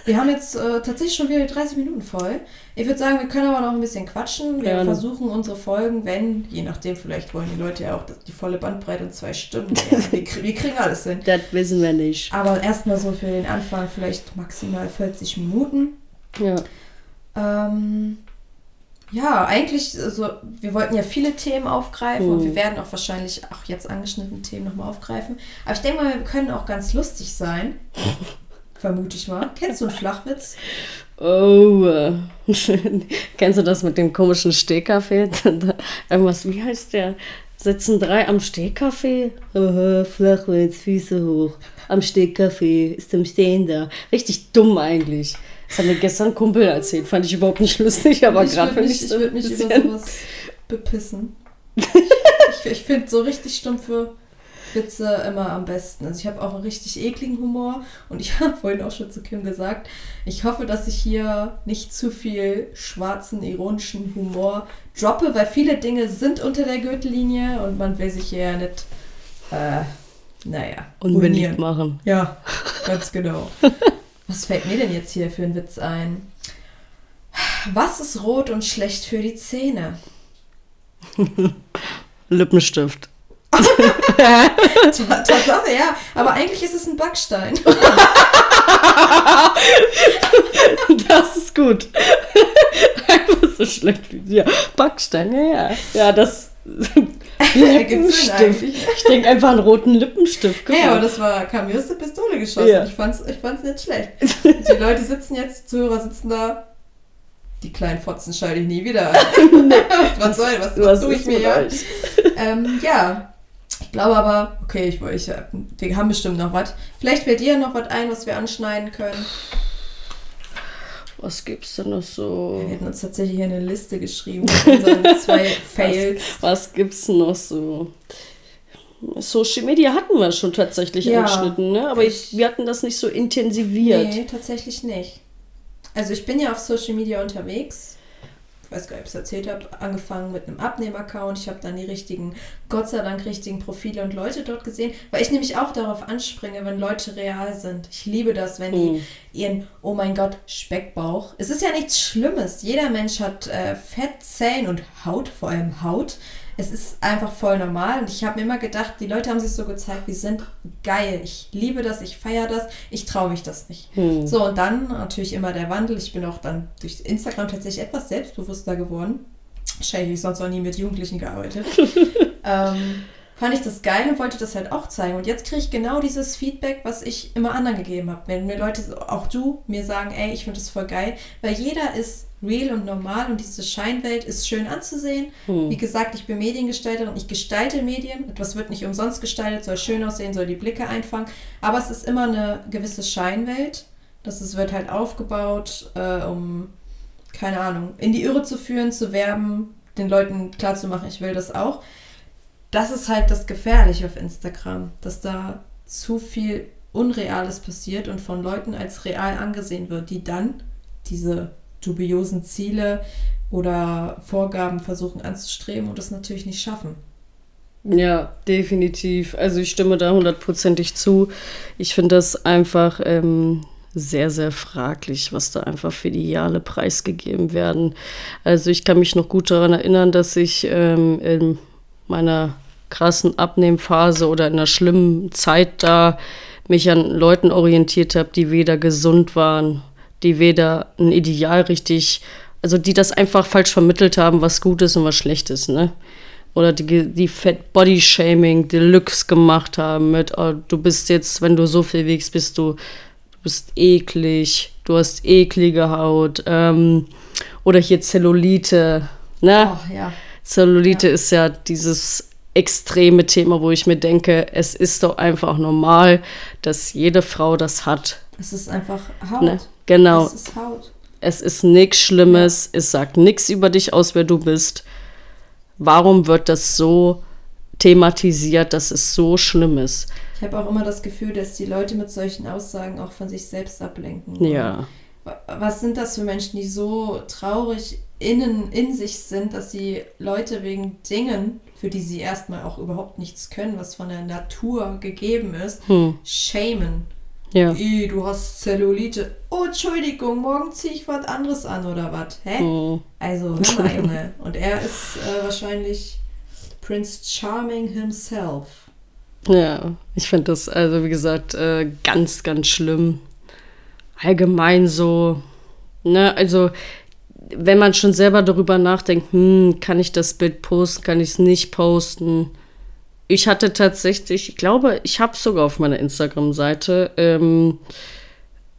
Wir haben jetzt äh, tatsächlich schon wieder die 30 Minuten voll. Ich würde sagen, wir können aber noch ein bisschen quatschen. Wir Gerne. versuchen unsere Folgen, wenn, je nachdem, vielleicht wollen die Leute ja auch die volle Bandbreite in zwei Stunden. Ja, wir, wir kriegen alles hin. Das wissen wir nicht. Aber erstmal so für den Anfang vielleicht maximal 40 Minuten. Ja. Ähm, ja, eigentlich, also, wir wollten ja viele Themen aufgreifen und Hm. wir werden auch wahrscheinlich auch jetzt angeschnittene Themen nochmal aufgreifen. Aber ich denke mal, wir können auch ganz lustig sein. Vermute ich mal. Kennst du einen Flachwitz? Oh. äh, Kennst du das mit dem komischen Stehkaffee? Irgendwas, wie heißt der? Sitzen drei am Stehkaffee? Flachwitz, Füße hoch. Am Stehkaffee, ist im Stehen da. Richtig dumm eigentlich. Das hat mir gestern ein Kumpel erzählt. Fand ich überhaupt nicht lustig, aber ich gerade würde finde mich, ich ich so würd ein mich über sowas bepissen. ich ich finde so richtig stumpfe Witze immer am besten. Also ich habe auch einen richtig ekligen Humor und ich habe vorhin auch schon zu Kim gesagt, ich hoffe, dass ich hier nicht zu viel schwarzen, ironischen Humor droppe, weil viele Dinge sind unter der Gürtellinie und man will sich hier ja nicht, äh, naja, unbeliebt machen. Ja, ganz genau. Was fällt mir denn jetzt hier für einen Witz ein? Was ist rot und schlecht für die Zähne? Lippenstift. Ta- Tatsache, ja. Aber eigentlich ist es ein Backstein. Das ist gut. Einfach so schlecht wie ja. Backstein, ja, ja. Ja, das. Lippenstift. Ich denke einfach an roten Lippenstift. Guck Hey, mal. aber das war, kam mir aus der Pistole geschossen. Ja. Ich, fand's, ich fand's nicht schlecht. Die Leute sitzen jetzt, die Zuhörer sitzen da. Die kleinen Fotzen schalte ich nie wieder an. was soll, was, was, Was tue ich mir ja? Ähm, ja, ich glaube aber, okay, ich, ich, wir haben bestimmt noch was. Vielleicht fällt dir noch was ein, was wir anschneiden können. Was gibt's denn noch so? Wir hätten uns tatsächlich hier eine Liste geschrieben zwei Fails. Was gibt's denn noch so? Social Media hatten wir schon tatsächlich Ja. angeschnitten, ne? Aber ich, wir hatten das nicht so intensiviert. Nee, tatsächlich nicht. Also ich bin ja auf Social Media unterwegs. Ich weiß gar nicht, ob ich es erzählt habe. Angefangen mit einem Abnehm-Account. Ich habe dann die richtigen, Gott sei Dank, richtigen Profile und Leute dort gesehen. Weil ich nämlich auch darauf anspringe, wenn Leute real sind. Ich liebe das, wenn die Mhm. ihren, oh mein Gott, Speckbauch. Es ist ja nichts Schlimmes. Jeder Mensch hat äh, Fett, Zellen und Haut, vor allem Haut. Es ist einfach voll normal. Und ich habe mir immer gedacht, die Leute haben sich so gezeigt, wir sind geil. Ich liebe das, ich feiere das. Ich traue mich das nicht. Hm. So, und dann natürlich immer der Wandel. Ich bin auch dann durch Instagram tatsächlich etwas selbstbewusster geworden. Wahrscheinlich habe ich sonst noch nie mit Jugendlichen gearbeitet. ähm, fand ich das geil und wollte das halt auch zeigen. Und jetzt kriege ich genau dieses Feedback, was ich immer anderen gegeben habe. Wenn mir Leute, auch du, mir sagen, ey, ich finde das voll geil, weil jeder ist real und normal und diese Scheinwelt ist schön anzusehen. Hm. Wie gesagt, ich bin Mediengestalterin, ich gestalte Medien. Etwas wird nicht umsonst gestaltet, soll schön aussehen, soll die Blicke einfangen. Aber es ist immer eine gewisse Scheinwelt. Das ist, wird halt aufgebaut, äh, um, keine Ahnung, in die Irre zu führen, zu werben, den Leuten klarzumachen, ich will das auch. Das ist halt das Gefährliche auf Instagram, dass da zu viel Unreales passiert und von Leuten als real angesehen wird, die dann diese dubiosen Ziele oder Vorgaben versuchen anzustreben und das natürlich nicht schaffen. Ja, definitiv. Also ich stimme da hundertprozentig zu. Ich finde das einfach ähm, sehr, sehr fraglich, was da einfach für die Ideale preisgegeben werden. Also ich kann mich noch gut daran erinnern, dass ich ähm, in meiner krassen Abnehmphase oder in einer schlimmen Zeit da mich an Leuten orientiert habe, die weder gesund waren, die weder ein Ideal richtig, also die das einfach falsch vermittelt haben, was gut ist und was schlecht ist, ne? Oder die, die Fat Body Shaming Deluxe gemacht haben mit, oh, du bist jetzt, wenn du so viel wiegst, bist du, du bist eklig, du hast eklige Haut, ähm, oder hier Zellulite, ne? Oh ja. Zellulite ist ja dieses extreme Thema, wo ich mir denke, es ist doch einfach normal, dass jede Frau das hat. Es ist einfach Haut. Ne? Genau. Es ist Haut. Es ist nichts Schlimmes, es sagt nichts über dich aus, wer du bist. Warum wird das so thematisiert, dass es so schlimm ist? Ich habe auch immer das Gefühl, dass die Leute mit solchen Aussagen auch von sich selbst ablenken. Ja. Was sind das für Menschen, die so traurig innen in sich sind, dass sie Leute wegen Dingen, für die sie erstmal auch überhaupt nichts können, was von der Natur gegeben ist, hm. schämen. Ja. I, du hast Zellulite. Oh, Entschuldigung, morgen ziehe ich was anderes an oder was? Hä? Hm. Also, hör mal, Junge. Und er ist äh, wahrscheinlich Prince Charming himself. Ja, ich finde das, also wie gesagt, äh, ganz, ganz schlimm. Allgemein so, ne, also wenn man schon selber darüber nachdenkt, hm, kann ich das Bild posten, kann ich es nicht posten. Ich hatte tatsächlich, ich glaube, ich habe sogar auf meiner Instagram-Seite ähm,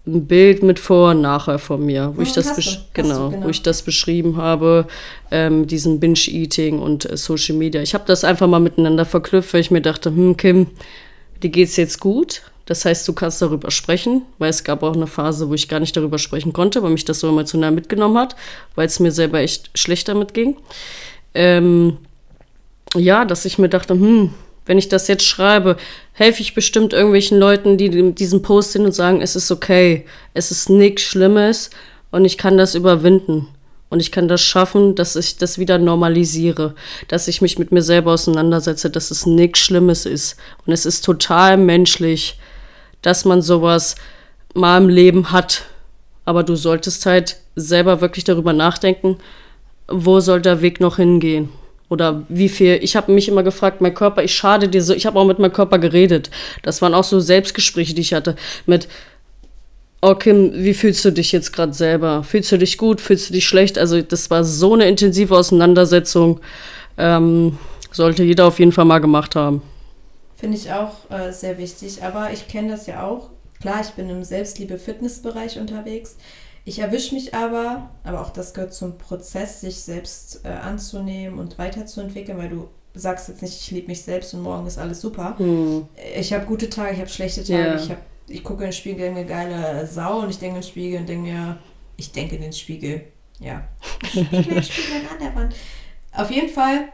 ein Bild mit Vor- und Nachher von mir, wo, oh, ich, das du, genau, du, genau. wo ich das beschrieben habe, ähm, diesen Binge-Eating und äh, Social Media. Ich habe das einfach mal miteinander verknüpft, weil ich mir dachte, hm, Kim, dir geht's jetzt gut. Das heißt, du kannst darüber sprechen, weil es gab auch eine Phase, wo ich gar nicht darüber sprechen konnte, weil mich das so emotional mitgenommen hat, weil es mir selber echt schlecht damit ging. Ähm, ja, dass ich mir dachte, hm, wenn ich das jetzt schreibe, helfe ich bestimmt irgendwelchen Leuten, die diesen Post sehen und sagen, es ist okay, es ist nichts Schlimmes und ich kann das überwinden. Und ich kann das schaffen, dass ich das wieder normalisiere, dass ich mich mit mir selber auseinandersetze, dass es nichts Schlimmes ist. Und es ist total menschlich, dass man sowas mal im Leben hat. Aber du solltest halt selber wirklich darüber nachdenken, wo soll der Weg noch hingehen? Oder wie viel, ich habe mich immer gefragt, mein Körper, ich schade dir so, ich habe auch mit meinem Körper geredet. Das waren auch so Selbstgespräche, die ich hatte mit, oh Kim, wie fühlst du dich jetzt gerade selber? Fühlst du dich gut? Fühlst du dich schlecht? Also das war so eine intensive Auseinandersetzung. Ähm, sollte jeder auf jeden Fall mal gemacht haben. Finde ich auch äh, sehr wichtig. Aber ich kenne das ja auch. Klar, ich bin im Selbstliebe-Fitnessbereich unterwegs. Ich erwische mich aber, aber auch das gehört zum Prozess, sich selbst äh, anzunehmen und weiterzuentwickeln, weil du sagst jetzt nicht, ich liebe mich selbst und morgen ist alles super. Hm. Ich habe gute Tage, ich habe schlechte Tage, yeah. ich, hab, ich gucke in den Spiegel, denke mir geile Sau und ich denke in den Spiegel und denke mir, ich denke in den Spiegel. Ja. Spiegel, Spiegel an der Wand. Auf jeden Fall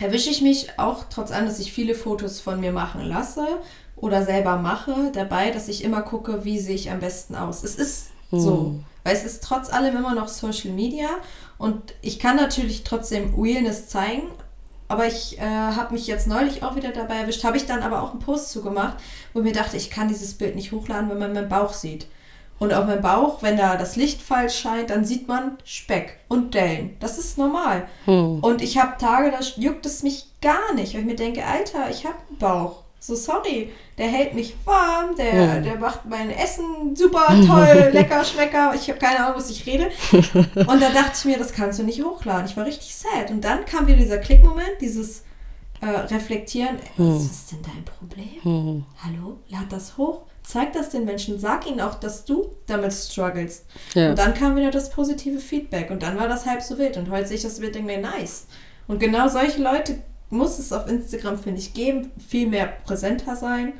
erwische ich mich auch, trotz allem, dass ich viele Fotos von mir machen lasse oder selber mache, dabei, dass ich immer gucke, wie sehe ich am besten aus. Es ist hm. so. Weil es ist trotz allem immer noch Social Media und ich kann natürlich trotzdem Realness zeigen, aber ich äh, habe mich jetzt neulich auch wieder dabei erwischt, habe ich dann aber auch einen Post zugemacht, wo mir dachte, ich kann dieses Bild nicht hochladen, wenn man meinen Bauch sieht. Und auf meinem Bauch, wenn da das Licht falsch scheint, dann sieht man Speck und Dellen. Das ist normal. Hm. Und ich habe Tage, da juckt es mich gar nicht, weil ich mir denke, Alter, ich habe einen Bauch. So, sorry, der hält mich warm, der, ja. der macht mein Essen super toll, lecker, schmecker. Ich habe keine Ahnung, was ich rede. Und da dachte ich mir, das kannst du nicht hochladen. Ich war richtig sad. Und dann kam wieder dieser Klickmoment, dieses äh, Reflektieren. Hm. Was ist denn dein Problem? Hm. Hallo, lad das hoch. Zeig das den Menschen. Sag ihnen auch, dass du damit struggles. Ja. Und dann kam wieder das positive Feedback. Und dann war das halb so wild. Und heute sehe ich das Bild denke mir, nice. Und genau solche Leute muss es auf Instagram, finde ich, geben, viel mehr präsenter sein.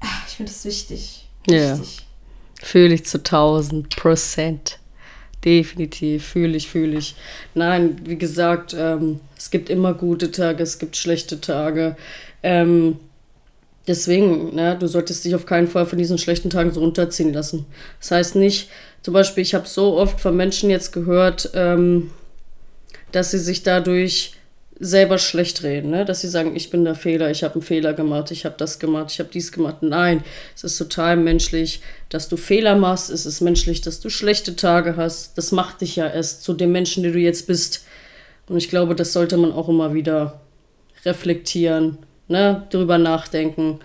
Ach, ich finde es wichtig. Ja. Fühle ich zu 1000 Prozent. Definitiv, fühle ich, fühle ich. Nein, wie gesagt, ähm, es gibt immer gute Tage, es gibt schlechte Tage. Ähm, deswegen, ne, du solltest dich auf keinen Fall von diesen schlechten Tagen so runterziehen lassen. Das heißt nicht, zum Beispiel, ich habe so oft von Menschen jetzt gehört, ähm, dass sie sich dadurch selber schlecht reden, ne? dass sie sagen, ich bin der Fehler, ich habe einen Fehler gemacht, ich habe das gemacht, ich habe dies gemacht. Nein, es ist total menschlich, dass du Fehler machst, es ist menschlich, dass du schlechte Tage hast. Das macht dich ja erst zu dem Menschen, der du jetzt bist. Und ich glaube, das sollte man auch immer wieder reflektieren, ne? drüber nachdenken.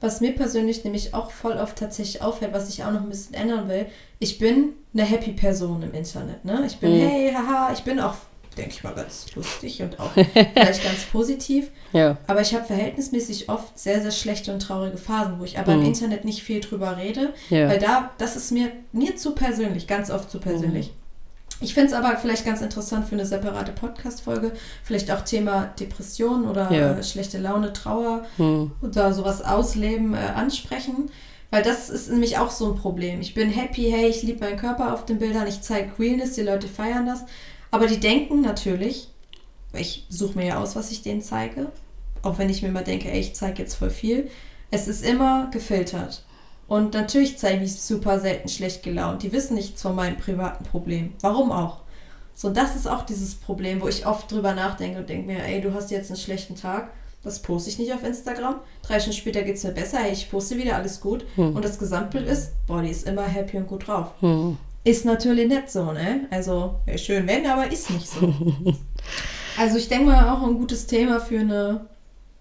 Was mir persönlich nämlich auch voll oft tatsächlich auffällt, was ich auch noch ein bisschen ändern will, ich bin eine happy Person im Internet. Ne? Ich bin, mhm. hey, haha, ich bin auch denke ich mal, ganz lustig und auch vielleicht ganz positiv. Ja. Aber ich habe verhältnismäßig oft sehr, sehr schlechte und traurige Phasen, wo ich aber mhm. im Internet nicht viel drüber rede, ja. weil da, das ist mir, mir zu persönlich, ganz oft zu persönlich. Mhm. Ich finde es aber vielleicht ganz interessant für eine separate Podcast-Folge, vielleicht auch Thema Depression oder ja. äh, schlechte Laune, Trauer mhm. oder sowas ausleben, äh, ansprechen. Weil das ist nämlich auch so ein Problem. Ich bin happy, hey, ich liebe meinen Körper auf den Bildern, ich zeige Realness, die Leute feiern das. Aber die denken natürlich, ich suche mir ja aus, was ich denen zeige, auch wenn ich mir immer denke, ey, ich zeige jetzt voll viel. Es ist immer gefiltert. Und natürlich zeige ich super selten schlecht gelaunt. Die wissen nichts von meinen privaten Problemen. Warum auch? So, das ist auch dieses Problem, wo ich oft drüber nachdenke und denke mir, ey, du hast jetzt einen schlechten Tag, das poste ich nicht auf Instagram. Drei Stunden später geht es mir besser, hey, ich poste wieder, alles gut. Hm. Und das Gesamtbild ist, boah, die ist immer happy und gut drauf. Hm. Ist natürlich nicht so, ne? Also, wäre schön wenn, aber ist nicht so. also, ich denke mal, auch ein gutes Thema für eine,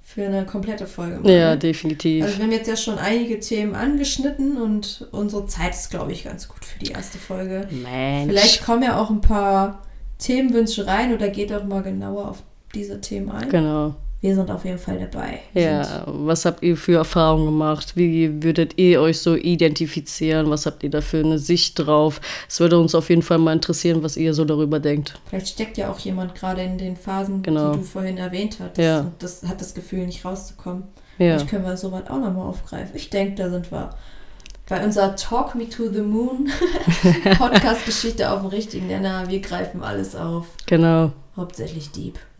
für eine komplette Folge. mal, Ja, definitiv. Also, wir haben jetzt ja schon einige Themen angeschnitten und unsere Zeit ist, glaube ich, ganz gut für die erste Folge. Mensch. Vielleicht kommen ja auch ein paar Themenwünsche rein oder geht auch mal genauer auf diese Themen ein. Genau. Wir sind auf jeden Fall dabei. Ja, was habt ihr für Erfahrungen gemacht? Wie würdet ihr euch so identifizieren? Was habt ihr da für eine Sicht drauf? Es würde uns auf jeden Fall mal interessieren, was ihr so darüber denkt. Vielleicht steckt ja auch jemand gerade in den Phasen, Genau. die du vorhin erwähnt hattest. Ja. Und das hat das Gefühl, nicht rauszukommen. Ja, Vielleicht können wir sowas auch nochmal aufgreifen. Ich denke, da sind wir bei unserer Talk Me to the Moon Podcast-Geschichte auf dem richtigen Nenner. Wir greifen alles auf. genau. Hauptsächlich Dieb.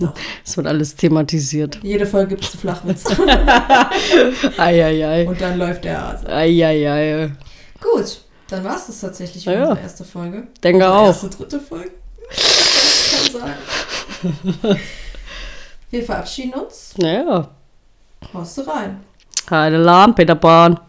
Ja, Es wird alles thematisiert. Jede Folge gibt es einen Flachwitz. Eieiei. Und dann läuft der Hase. Eieiei. Gut, dann war es das tatsächlich für Ja. unsere erste Folge. Denke Unsere auch. Erste, dritte Folge. Kann sagen. Wir verabschieden uns. Ja. Haust du rein. Keine Lampe, Peter Bahn.